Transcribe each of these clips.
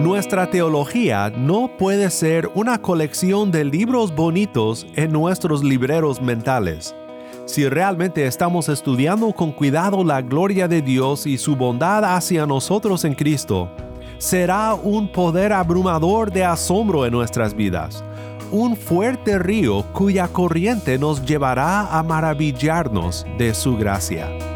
Nuestra teología no puede ser una colección de libros bonitos en nuestros libreros mentales. Si realmente estamos estudiando con cuidado la gloria de Dios y su bondad hacia nosotros en Cristo, será un poder abrumador de asombro en nuestras vidas, un fuerte río cuya corriente nos llevará a maravillarnos de su gracia.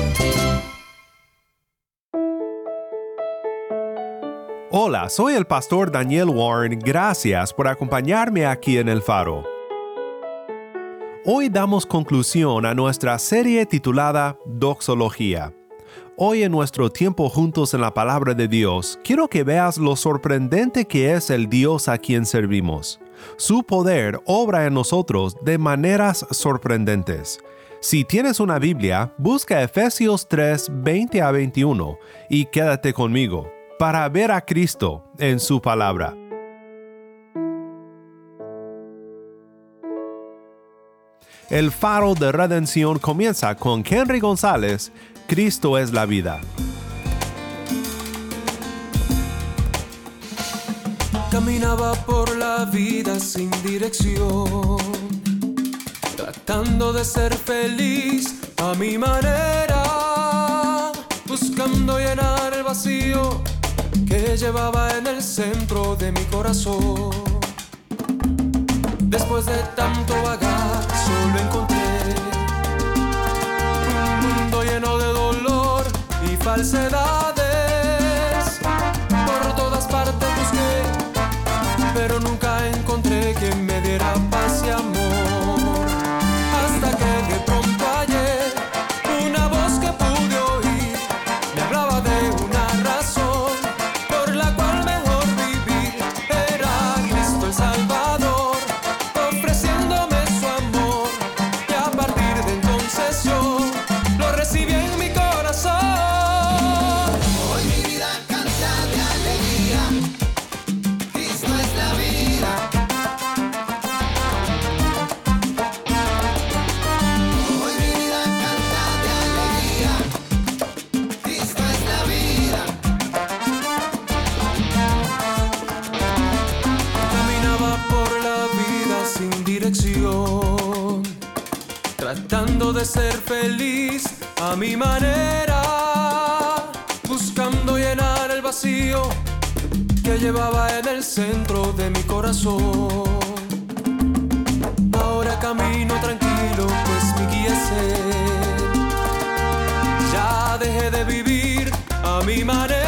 Hola, soy el pastor Daniel Warren, gracias por acompañarme aquí en El Faro. Hoy damos conclusión a nuestra serie titulada Doxología. Hoy en nuestro tiempo juntos en la palabra de Dios, quiero que veas lo sorprendente que es el Dios a quien servimos. Su poder obra en nosotros de maneras sorprendentes. Si tienes una Biblia, busca Efesios 3, 20 a 21 y quédate conmigo para ver a Cristo en su palabra. El faro de redención comienza con Henry González, Cristo es la vida. Caminaba por la vida sin dirección, tratando de ser feliz a mi manera, buscando llenar el vacío que llevaba en el centro de mi corazón. Después de tanto vagar, solo encontré un mundo lleno de dolor y falsedades. Por todas partes busqué, pero nunca encontré quien me diera paz a mi manera, buscando llenar el vacío que llevaba en el centro de mi corazón. Ahora camino tranquilo, pues mi guía es Él. Ya dejé de vivir a mi manera.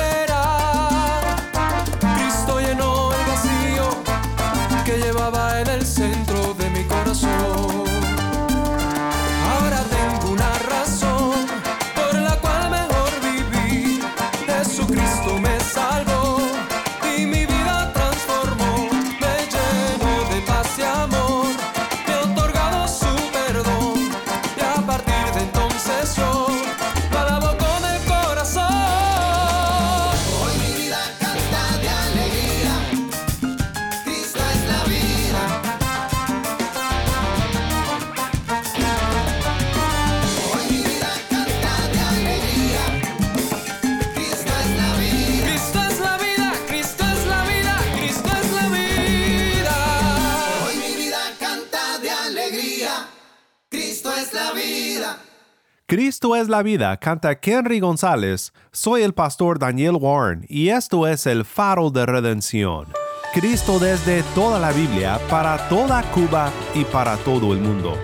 Cristo es la vida, canta Henry González. Soy el pastor Daniel Warren y esto es el faro de redención. Cristo desde toda la Biblia, para toda Cuba y para todo el mundo.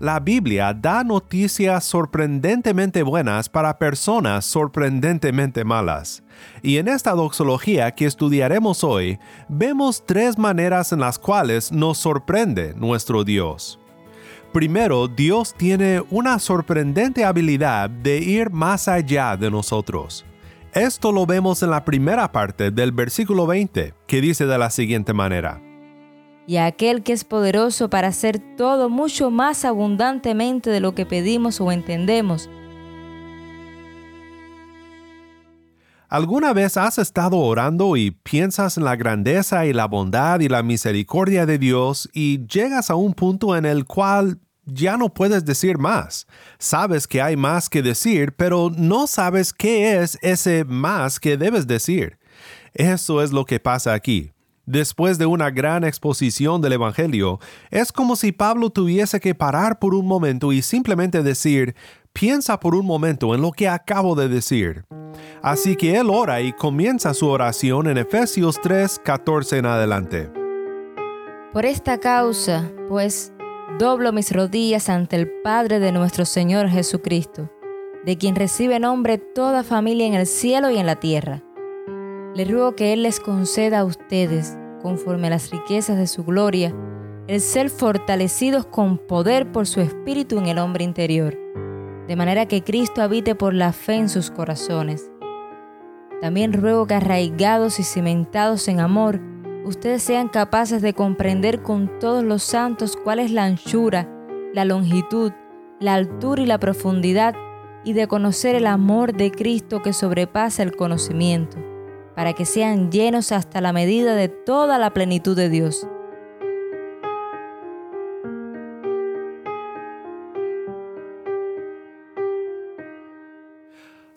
La Biblia da noticias sorprendentemente buenas para personas sorprendentemente malas. Y en esta doxología que estudiaremos hoy, vemos tres maneras en las cuales nos sorprende nuestro Dios. Primero, Dios tiene una sorprendente habilidad de ir más allá de nosotros. Esto lo vemos en la primera parte del versículo 20, que dice de la siguiente manera y aquel que es poderoso para hacer todo mucho más abundantemente de lo que pedimos o entendemos. ¿Alguna vez has estado orando y piensas en la grandeza y la bondad y la misericordia de Dios y llegas a un punto en el cual ya no puedes decir más? Sabes que hay más que decir, pero no sabes qué es ese más que debes decir. Eso es lo que pasa aquí. Después de una gran exposición del Evangelio, es como si Pablo tuviese que parar por un momento y simplemente decir, piensa por un momento en lo que acabo de decir. Así que él ora y comienza su oración en Efesios 3, 14 en adelante. Por esta causa, pues, doblo mis rodillas ante el Padre de nuestro Señor Jesucristo, de quien recibe nombre toda familia en el cielo y en la tierra. Le ruego que Él les conceda a ustedes conforme a las riquezas de su gloria, el ser fortalecidos con poder por su espíritu en el hombre interior, de manera que Cristo habite por la fe en sus corazones. También ruego que arraigados y cimentados en amor, ustedes sean capaces de comprender con todos los santos cuál es la anchura, la longitud, la altura y la profundidad, y de conocer el amor de Cristo que sobrepasa el conocimiento para que sean llenos hasta la medida de toda la plenitud de Dios.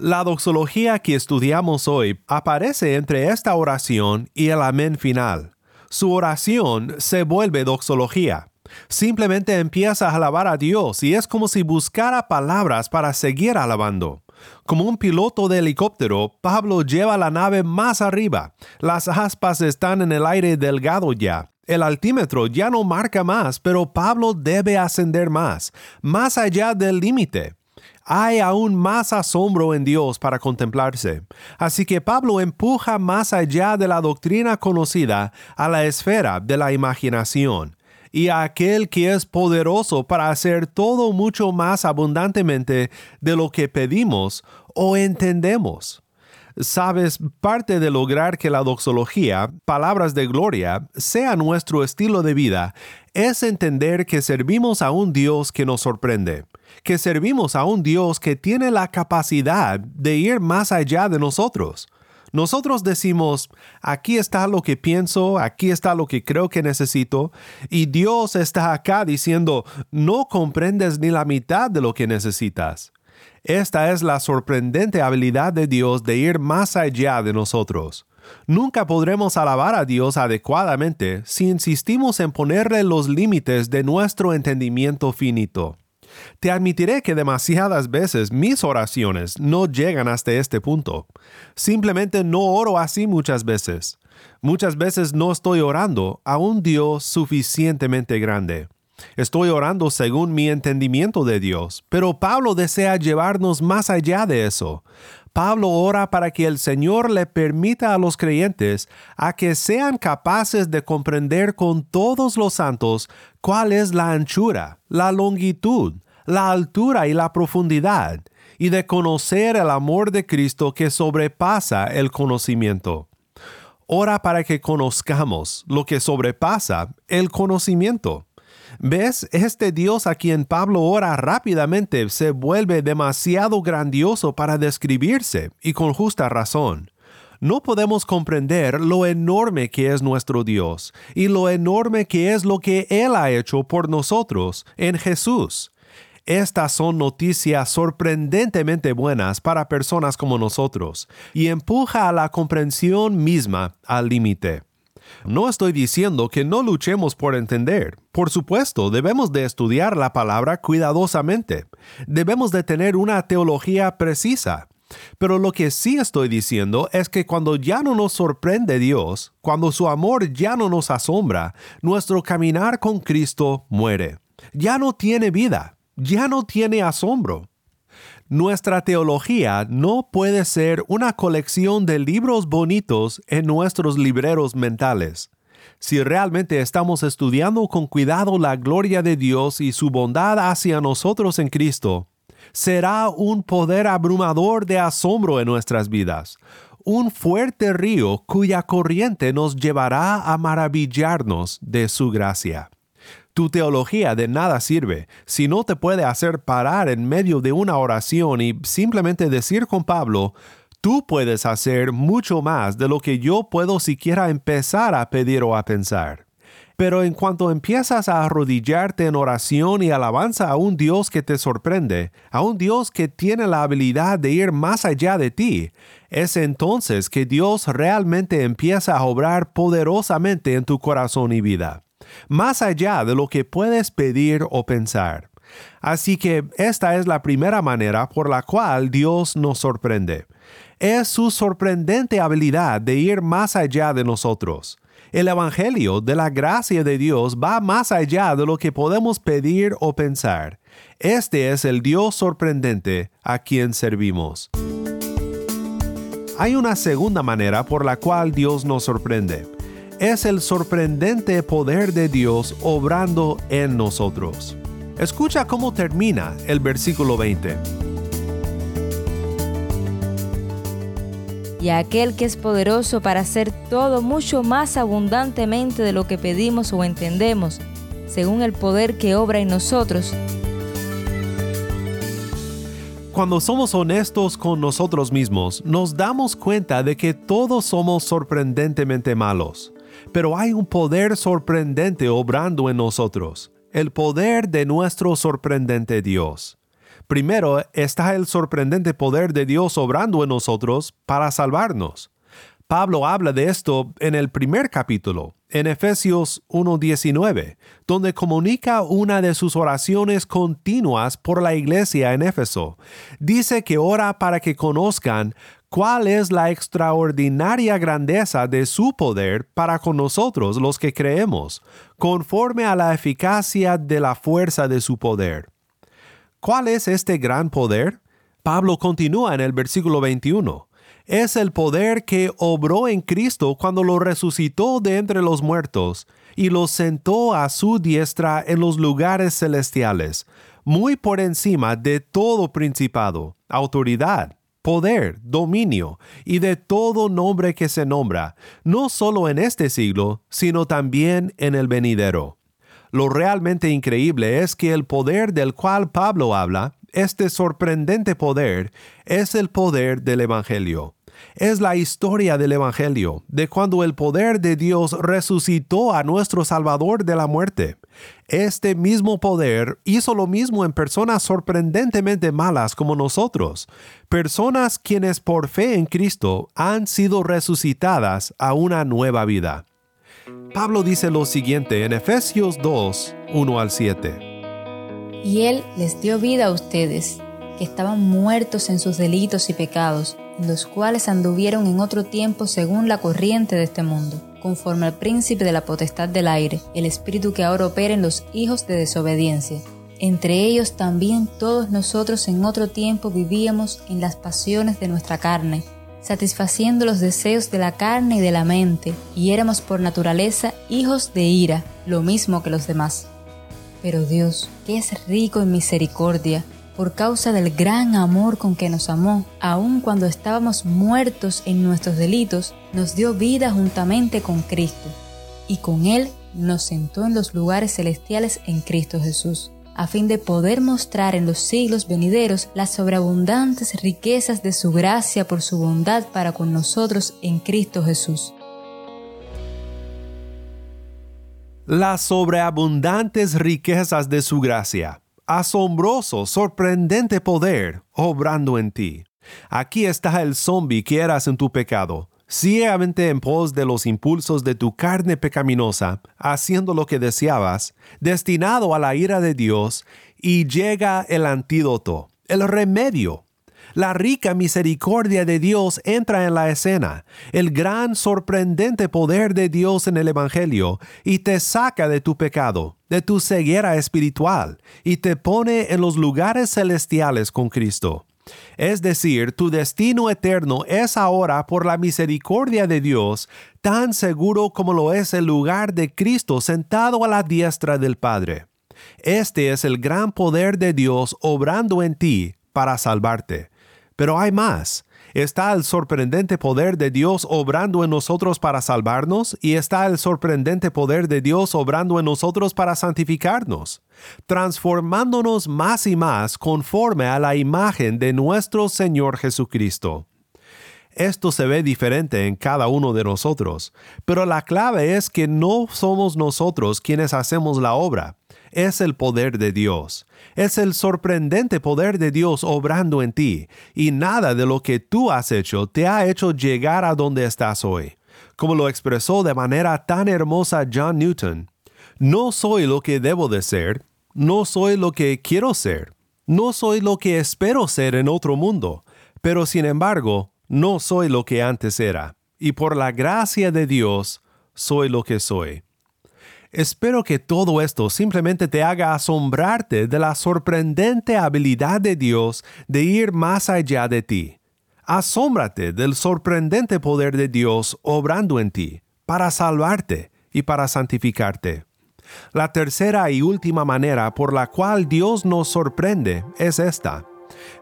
La doxología que estudiamos hoy aparece entre esta oración y el amén final. Su oración se vuelve doxología. Simplemente empieza a alabar a Dios y es como si buscara palabras para seguir alabando. Como un piloto de helicóptero, Pablo lleva la nave más arriba. Las aspas están en el aire delgado ya. El altímetro ya no marca más, pero Pablo debe ascender más, más allá del límite. Hay aún más asombro en Dios para contemplarse. Así que Pablo empuja más allá de la doctrina conocida a la esfera de la imaginación y a aquel que es poderoso para hacer todo mucho más abundantemente de lo que pedimos o entendemos. Sabes, parte de lograr que la doxología, palabras de gloria, sea nuestro estilo de vida, es entender que servimos a un Dios que nos sorprende, que servimos a un Dios que tiene la capacidad de ir más allá de nosotros. Nosotros decimos, aquí está lo que pienso, aquí está lo que creo que necesito, y Dios está acá diciendo, no comprendes ni la mitad de lo que necesitas. Esta es la sorprendente habilidad de Dios de ir más allá de nosotros. Nunca podremos alabar a Dios adecuadamente si insistimos en ponerle los límites de nuestro entendimiento finito. Te admitiré que demasiadas veces mis oraciones no llegan hasta este punto. Simplemente no oro así muchas veces. Muchas veces no estoy orando a un Dios suficientemente grande. Estoy orando según mi entendimiento de Dios, pero Pablo desea llevarnos más allá de eso. Pablo ora para que el Señor le permita a los creyentes a que sean capaces de comprender con todos los santos cuál es la anchura, la longitud, la altura y la profundidad, y de conocer el amor de Cristo que sobrepasa el conocimiento. Ora para que conozcamos lo que sobrepasa el conocimiento. ¿Ves? Este Dios a quien Pablo ora rápidamente se vuelve demasiado grandioso para describirse, y con justa razón. No podemos comprender lo enorme que es nuestro Dios y lo enorme que es lo que Él ha hecho por nosotros en Jesús. Estas son noticias sorprendentemente buenas para personas como nosotros y empuja a la comprensión misma al límite. No estoy diciendo que no luchemos por entender. Por supuesto, debemos de estudiar la palabra cuidadosamente. Debemos de tener una teología precisa. Pero lo que sí estoy diciendo es que cuando ya no nos sorprende Dios, cuando su amor ya no nos asombra, nuestro caminar con Cristo muere. Ya no tiene vida, ya no tiene asombro. Nuestra teología no puede ser una colección de libros bonitos en nuestros libreros mentales. Si realmente estamos estudiando con cuidado la gloria de Dios y su bondad hacia nosotros en Cristo, será un poder abrumador de asombro en nuestras vidas, un fuerte río cuya corriente nos llevará a maravillarnos de su gracia. Tu teología de nada sirve si no te puede hacer parar en medio de una oración y simplemente decir con Pablo, tú puedes hacer mucho más de lo que yo puedo siquiera empezar a pedir o a pensar. Pero en cuanto empiezas a arrodillarte en oración y alabanza a un Dios que te sorprende, a un Dios que tiene la habilidad de ir más allá de ti, es entonces que Dios realmente empieza a obrar poderosamente en tu corazón y vida más allá de lo que puedes pedir o pensar. Así que esta es la primera manera por la cual Dios nos sorprende. Es su sorprendente habilidad de ir más allá de nosotros. El Evangelio de la gracia de Dios va más allá de lo que podemos pedir o pensar. Este es el Dios sorprendente a quien servimos. Hay una segunda manera por la cual Dios nos sorprende es el sorprendente poder de Dios obrando en nosotros. Escucha cómo termina el versículo 20. Y aquel que es poderoso para hacer todo mucho más abundantemente de lo que pedimos o entendemos, según el poder que obra en nosotros. Cuando somos honestos con nosotros mismos, nos damos cuenta de que todos somos sorprendentemente malos pero hay un poder sorprendente obrando en nosotros, el poder de nuestro sorprendente Dios. Primero está el sorprendente poder de Dios obrando en nosotros para salvarnos. Pablo habla de esto en el primer capítulo, en Efesios 1.19, donde comunica una de sus oraciones continuas por la iglesia en Éfeso. Dice que ora para que conozcan cuál es la extraordinaria grandeza de su poder para con nosotros los que creemos, conforme a la eficacia de la fuerza de su poder. ¿Cuál es este gran poder? Pablo continúa en el versículo 21. Es el poder que obró en Cristo cuando lo resucitó de entre los muertos y lo sentó a su diestra en los lugares celestiales, muy por encima de todo principado, autoridad poder, dominio y de todo nombre que se nombra, no solo en este siglo, sino también en el venidero. Lo realmente increíble es que el poder del cual Pablo habla, este sorprendente poder, es el poder del Evangelio es la historia del Evangelio, de cuando el poder de Dios resucitó a nuestro Salvador de la muerte. Este mismo poder hizo lo mismo en personas sorprendentemente malas como nosotros, personas quienes por fe en Cristo han sido resucitadas a una nueva vida. Pablo dice lo siguiente en Efesios 2, 1 al 7. Y Él les dio vida a ustedes, que estaban muertos en sus delitos y pecados los cuales anduvieron en otro tiempo según la corriente de este mundo, conforme al príncipe de la potestad del aire, el espíritu que ahora opera en los hijos de desobediencia. Entre ellos también todos nosotros en otro tiempo vivíamos en las pasiones de nuestra carne, satisfaciendo los deseos de la carne y de la mente, y éramos por naturaleza hijos de ira, lo mismo que los demás. Pero Dios, que es rico en misericordia, por causa del gran amor con que nos amó, aun cuando estábamos muertos en nuestros delitos, nos dio vida juntamente con Cristo, y con Él nos sentó en los lugares celestiales en Cristo Jesús, a fin de poder mostrar en los siglos venideros las sobreabundantes riquezas de su gracia por su bondad para con nosotros en Cristo Jesús. Las sobreabundantes riquezas de su gracia asombroso, sorprendente poder obrando en ti. Aquí está el zombie que eras en tu pecado, ciegamente en pos de los impulsos de tu carne pecaminosa, haciendo lo que deseabas, destinado a la ira de Dios, y llega el antídoto, el remedio. La rica misericordia de Dios entra en la escena, el gran sorprendente poder de Dios en el Evangelio, y te saca de tu pecado, de tu ceguera espiritual, y te pone en los lugares celestiales con Cristo. Es decir, tu destino eterno es ahora por la misericordia de Dios tan seguro como lo es el lugar de Cristo sentado a la diestra del Padre. Este es el gran poder de Dios obrando en ti para salvarte. Pero hay más. Está el sorprendente poder de Dios obrando en nosotros para salvarnos y está el sorprendente poder de Dios obrando en nosotros para santificarnos, transformándonos más y más conforme a la imagen de nuestro Señor Jesucristo. Esto se ve diferente en cada uno de nosotros, pero la clave es que no somos nosotros quienes hacemos la obra, es el poder de Dios. Es el sorprendente poder de Dios obrando en ti, y nada de lo que tú has hecho te ha hecho llegar a donde estás hoy. Como lo expresó de manera tan hermosa John Newton, no soy lo que debo de ser, no soy lo que quiero ser, no soy lo que espero ser en otro mundo, pero sin embargo, no soy lo que antes era, y por la gracia de Dios, soy lo que soy. Espero que todo esto simplemente te haga asombrarte de la sorprendente habilidad de Dios de ir más allá de ti. Asómbrate del sorprendente poder de Dios obrando en ti, para salvarte y para santificarte. La tercera y última manera por la cual Dios nos sorprende es esta.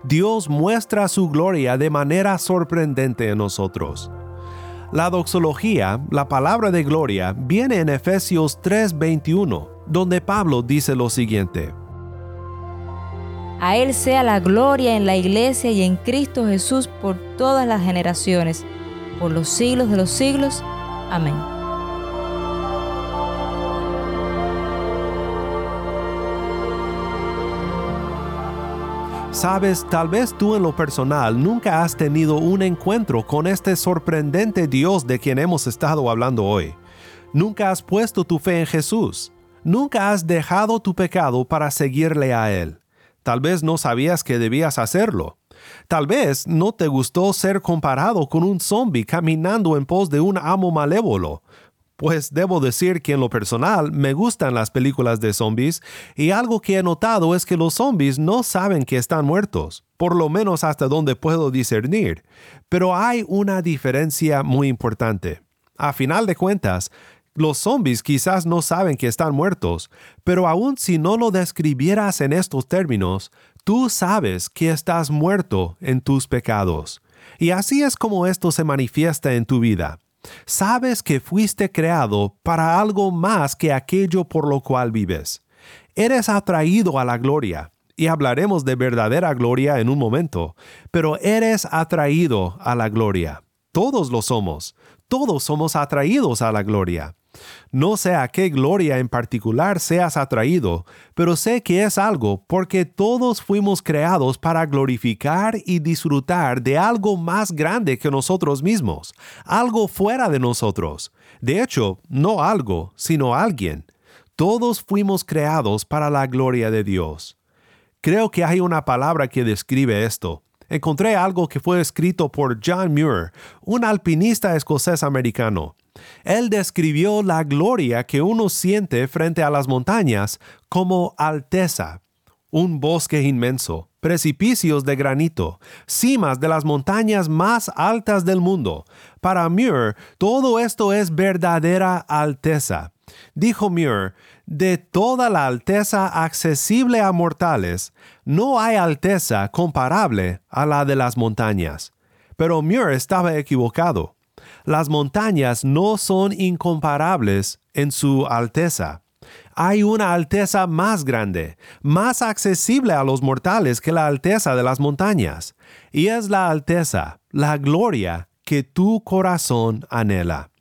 Dios muestra su gloria de manera sorprendente en nosotros. La doxología, la palabra de gloria, viene en Efesios 3:21, donde Pablo dice lo siguiente. A Él sea la gloria en la iglesia y en Cristo Jesús por todas las generaciones, por los siglos de los siglos. Amén. Sabes, tal vez tú en lo personal nunca has tenido un encuentro con este sorprendente Dios de quien hemos estado hablando hoy. Nunca has puesto tu fe en Jesús. Nunca has dejado tu pecado para seguirle a Él. Tal vez no sabías que debías hacerlo. Tal vez no te gustó ser comparado con un zombie caminando en pos de un amo malévolo, pues debo decir que en lo personal me gustan las películas de zombies y algo que he notado es que los zombies no saben que están muertos, por lo menos hasta donde puedo discernir. Pero hay una diferencia muy importante. A final de cuentas, los zombies quizás no saben que están muertos, pero aun si no lo describieras en estos términos, tú sabes que estás muerto en tus pecados. Y así es como esto se manifiesta en tu vida. Sabes que fuiste creado para algo más que aquello por lo cual vives. Eres atraído a la gloria, y hablaremos de verdadera gloria en un momento, pero eres atraído a la gloria. Todos lo somos, todos somos atraídos a la gloria. No sé a qué gloria en particular seas atraído, pero sé que es algo porque todos fuimos creados para glorificar y disfrutar de algo más grande que nosotros mismos, algo fuera de nosotros. De hecho, no algo, sino alguien. Todos fuimos creados para la gloria de Dios. Creo que hay una palabra que describe esto. Encontré algo que fue escrito por John Muir, un alpinista escocés americano. Él describió la gloria que uno siente frente a las montañas como alteza, un bosque inmenso, precipicios de granito, cimas de las montañas más altas del mundo. Para Muir, todo esto es verdadera alteza. Dijo Muir, de toda la alteza accesible a mortales, no hay alteza comparable a la de las montañas. Pero Muir estaba equivocado las montañas no son incomparables en su alteza. Hay una alteza más grande, más accesible a los mortales que la alteza de las montañas, y es la alteza, la gloria que tu corazón anhela.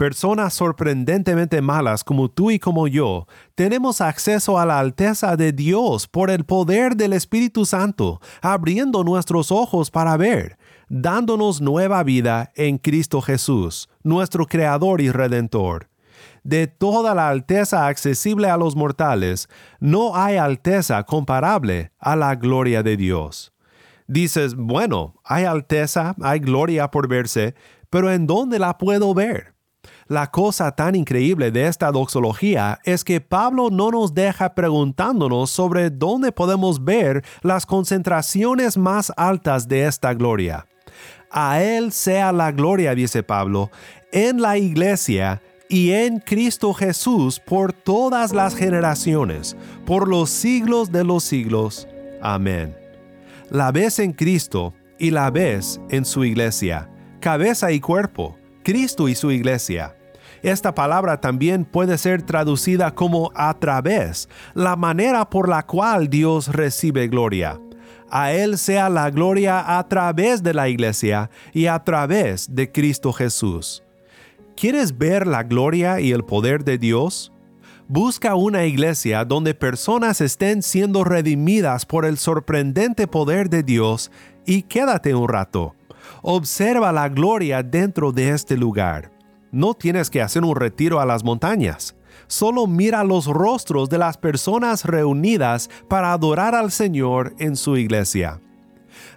Personas sorprendentemente malas como tú y como yo, tenemos acceso a la alteza de Dios por el poder del Espíritu Santo, abriendo nuestros ojos para ver, dándonos nueva vida en Cristo Jesús, nuestro Creador y Redentor. De toda la alteza accesible a los mortales, no hay alteza comparable a la gloria de Dios. Dices, bueno, hay alteza, hay gloria por verse, pero ¿en dónde la puedo ver? La cosa tan increíble de esta doxología es que Pablo no nos deja preguntándonos sobre dónde podemos ver las concentraciones más altas de esta gloria. A Él sea la gloria, dice Pablo, en la iglesia y en Cristo Jesús por todas las generaciones, por los siglos de los siglos. Amén. La ves en Cristo y la ves en su iglesia, cabeza y cuerpo, Cristo y su iglesia. Esta palabra también puede ser traducida como a través, la manera por la cual Dios recibe gloria. A Él sea la gloria a través de la iglesia y a través de Cristo Jesús. ¿Quieres ver la gloria y el poder de Dios? Busca una iglesia donde personas estén siendo redimidas por el sorprendente poder de Dios y quédate un rato. Observa la gloria dentro de este lugar. No tienes que hacer un retiro a las montañas. Solo mira los rostros de las personas reunidas para adorar al Señor en su iglesia.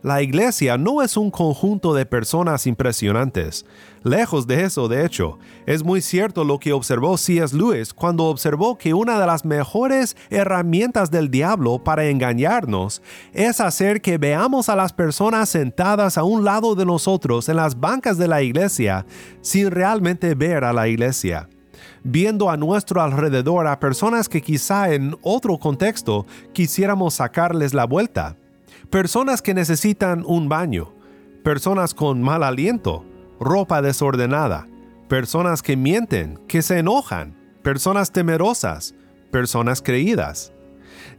La iglesia no es un conjunto de personas impresionantes. Lejos de eso, de hecho, es muy cierto lo que observó C.S. Lewis cuando observó que una de las mejores herramientas del diablo para engañarnos es hacer que veamos a las personas sentadas a un lado de nosotros en las bancas de la iglesia sin realmente ver a la iglesia viendo a nuestro alrededor a personas que quizá en otro contexto quisiéramos sacarles la vuelta personas que necesitan un baño, personas con mal aliento, ropa desordenada, personas que mienten, que se enojan, personas temerosas, personas creídas.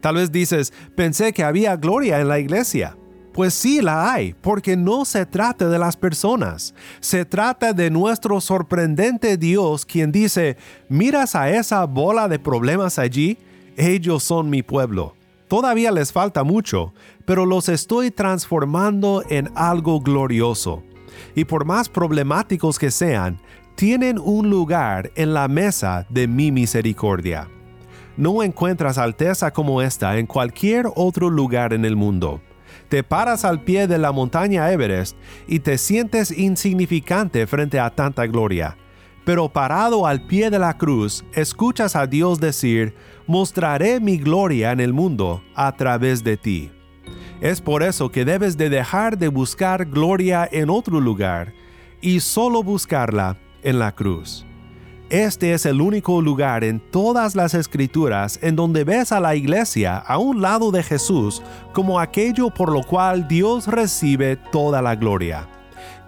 Tal vez dices, pensé que había gloria en la iglesia. Pues sí la hay, porque no se trata de las personas, se trata de nuestro sorprendente Dios quien dice, miras a esa bola de problemas allí, ellos son mi pueblo. Todavía les falta mucho, pero los estoy transformando en algo glorioso. Y por más problemáticos que sean, tienen un lugar en la mesa de mi misericordia. No encuentras alteza como esta en cualquier otro lugar en el mundo. Te paras al pie de la montaña Everest y te sientes insignificante frente a tanta gloria. Pero parado al pie de la cruz, escuchas a Dios decir, mostraré mi gloria en el mundo a través de ti. Es por eso que debes de dejar de buscar gloria en otro lugar y solo buscarla en la cruz. Este es el único lugar en todas las escrituras en donde ves a la iglesia a un lado de Jesús como aquello por lo cual Dios recibe toda la gloria.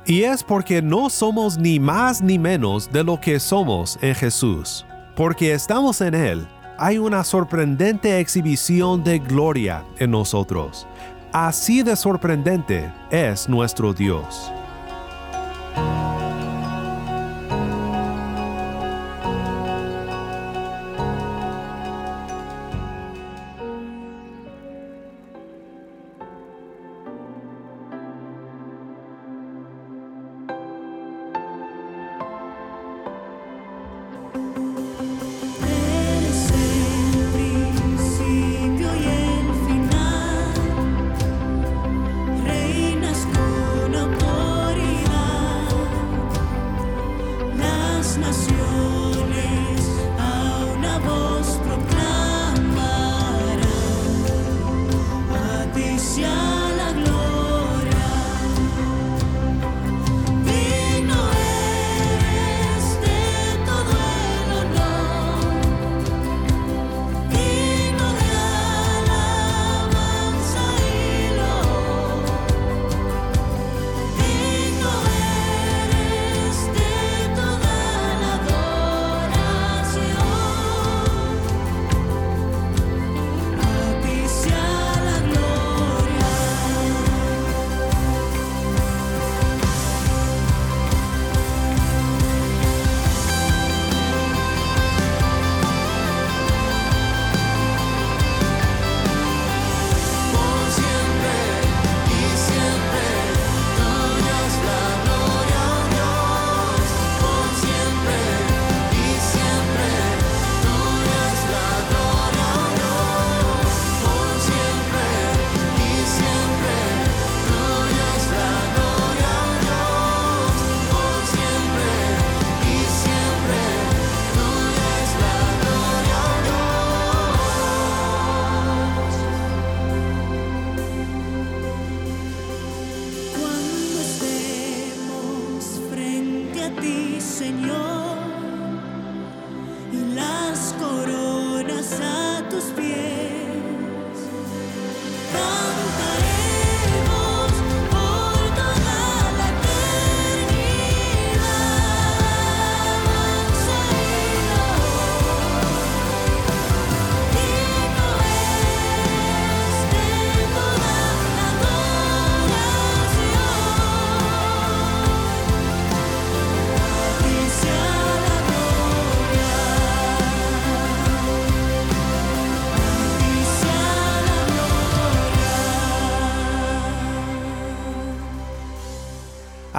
Y es porque no somos ni más ni menos de lo que somos en Jesús. Porque estamos en Él, hay una sorprendente exhibición de gloria en nosotros. Así de sorprendente es nuestro Dios.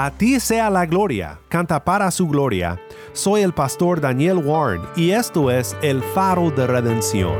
A ti sea la gloria, canta para su gloria. Soy el pastor Daniel Warren y esto es el faro de redención.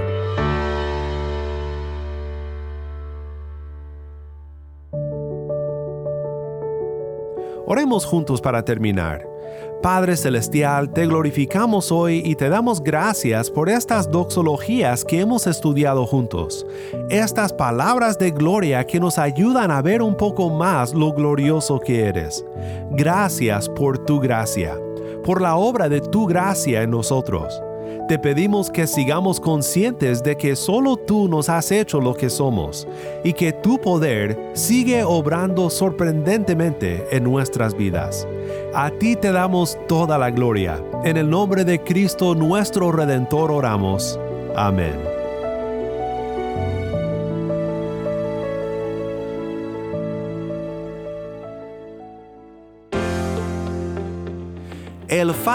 Oremos juntos para terminar. Padre Celestial, te glorificamos hoy y te damos gracias por estas doxologías que hemos estudiado juntos, estas palabras de gloria que nos ayudan a ver un poco más lo glorioso que eres. Gracias por tu gracia, por la obra de tu gracia en nosotros. Te pedimos que sigamos conscientes de que solo tú nos has hecho lo que somos y que tu poder sigue obrando sorprendentemente en nuestras vidas. A ti te damos toda la gloria. En el nombre de Cristo nuestro Redentor oramos. Amén.